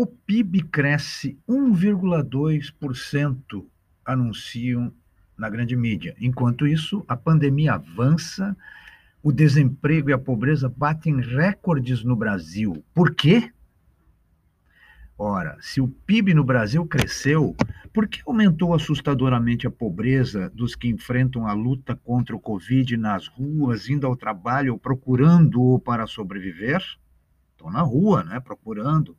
O PIB cresce 1,2%, anunciam na grande mídia. Enquanto isso, a pandemia avança, o desemprego e a pobreza batem recordes no Brasil. Por quê? Ora, se o PIB no Brasil cresceu, por que aumentou assustadoramente a pobreza dos que enfrentam a luta contra o Covid nas ruas, indo ao trabalho ou procurando-o para sobreviver? Estão na rua, né? Procurando.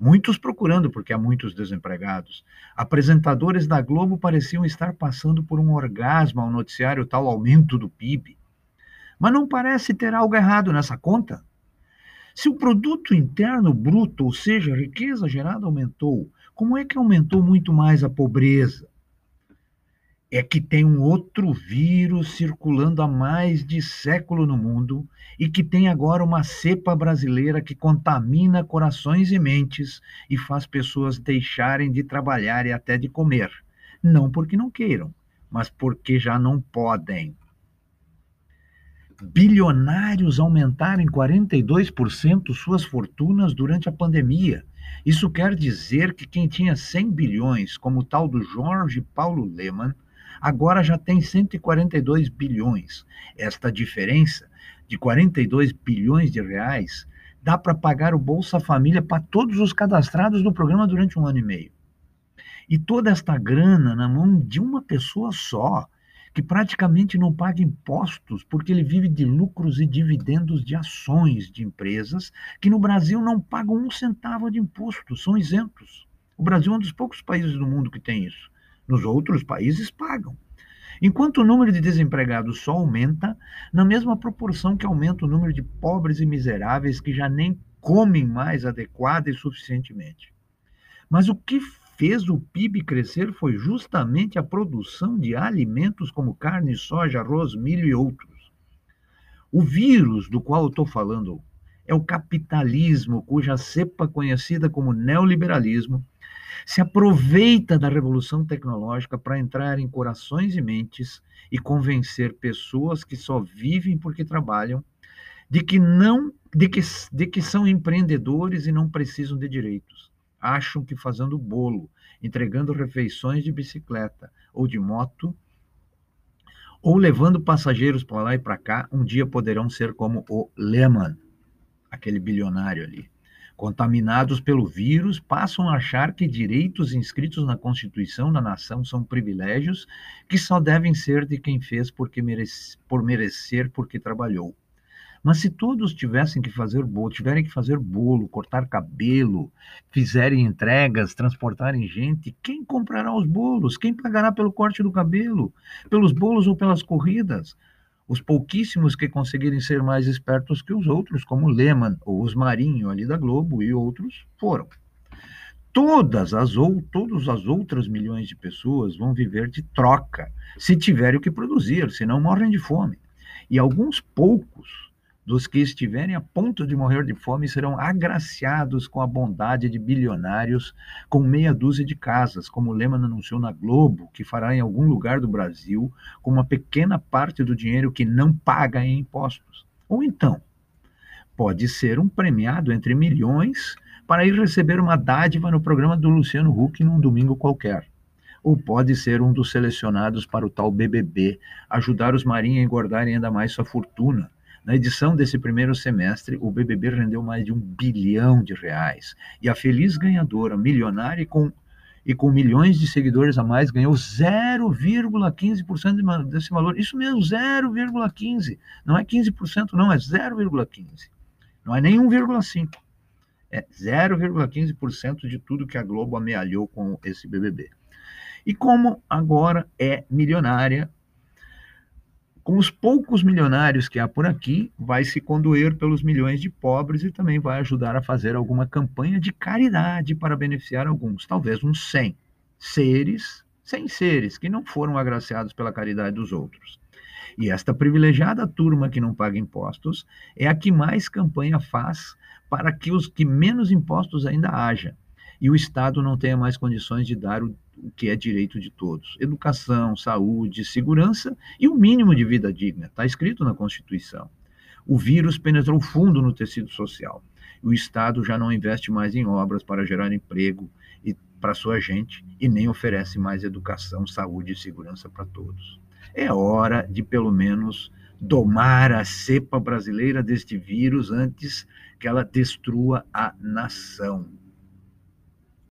Muitos procurando, porque há muitos desempregados. Apresentadores da Globo pareciam estar passando por um orgasmo ao noticiar o tal aumento do PIB. Mas não parece ter algo errado nessa conta? Se o produto interno bruto, ou seja, a riqueza gerada aumentou, como é que aumentou muito mais a pobreza? É que tem um outro vírus circulando há mais de século no mundo e que tem agora uma cepa brasileira que contamina corações e mentes e faz pessoas deixarem de trabalhar e até de comer. Não porque não queiram, mas porque já não podem bilionários aumentaram em 42% suas fortunas durante a pandemia. Isso quer dizer que quem tinha 100 bilhões, como o tal do Jorge Paulo Lehmann, agora já tem 142 bilhões. Esta diferença de 42 bilhões de reais dá para pagar o Bolsa Família para todos os cadastrados do programa durante um ano e meio. E toda esta grana na mão de uma pessoa só que praticamente não paga impostos, porque ele vive de lucros e dividendos de ações de empresas que no Brasil não pagam um centavo de imposto, são isentos. O Brasil é um dos poucos países do mundo que tem isso. Nos outros países pagam. Enquanto o número de desempregados só aumenta, na mesma proporção que aumenta o número de pobres e miseráveis que já nem comem mais adequada e suficientemente. Mas o que fez o PIB crescer foi justamente a produção de alimentos como carne, soja, arroz, milho e outros. O vírus do qual eu estou falando é o capitalismo, cuja cepa conhecida como neoliberalismo se aproveita da revolução tecnológica para entrar em corações e mentes e convencer pessoas que só vivem porque trabalham de que não de que, de que são empreendedores e não precisam de direitos acham que fazendo bolo, entregando refeições de bicicleta ou de moto, ou levando passageiros para lá e para cá, um dia poderão ser como o Lehman, aquele bilionário ali. Contaminados pelo vírus, passam a achar que direitos inscritos na Constituição da nação são privilégios que só devem ser de quem fez porque merece, por merecer porque trabalhou. Mas se todos tivessem que fazer bolo, tiverem que fazer bolo, cortar cabelo, fizerem entregas, transportarem gente, quem comprará os bolos? Quem pagará pelo corte do cabelo? Pelos bolos ou pelas corridas? Os pouquíssimos que conseguirem ser mais espertos que os outros, como Lehman ou os Marinho ali da Globo e outros, foram. Todas as ou todas as outras milhões de pessoas vão viver de troca, se tiverem o que produzir, senão morrem de fome. E alguns poucos dos que estiverem a ponto de morrer de fome serão agraciados com a bondade de bilionários com meia dúzia de casas, como Lehman anunciou na Globo, que fará em algum lugar do Brasil com uma pequena parte do dinheiro que não paga em impostos. Ou então, pode ser um premiado entre milhões para ir receber uma dádiva no programa do Luciano Huck num domingo qualquer. Ou pode ser um dos selecionados para o tal BBB, ajudar os marinhos a engordarem ainda mais sua fortuna na edição desse primeiro semestre, o BBB rendeu mais de um bilhão de reais. E a feliz ganhadora, milionária e com, e com milhões de seguidores a mais, ganhou 0,15% desse valor. Isso mesmo, 0,15%. Não é 15%, não, é 0,15%. Não é nem 1,5%. É 0,15% de tudo que a Globo amealhou com esse BBB. E como agora é milionária, com os poucos milionários que há por aqui, vai se condoer pelos milhões de pobres e também vai ajudar a fazer alguma campanha de caridade para beneficiar alguns, talvez uns 100 seres, 100 seres que não foram agraciados pela caridade dos outros. E esta privilegiada turma que não paga impostos é a que mais campanha faz para que os que menos impostos ainda haja e o Estado não tenha mais condições de dar o o que é direito de todos: educação, saúde, segurança e o um mínimo de vida digna. Está escrito na Constituição. O vírus penetrou fundo no tecido social. O Estado já não investe mais em obras para gerar emprego e para sua gente e nem oferece mais educação, saúde e segurança para todos. É hora de, pelo menos, domar a cepa brasileira deste vírus antes que ela destrua a nação.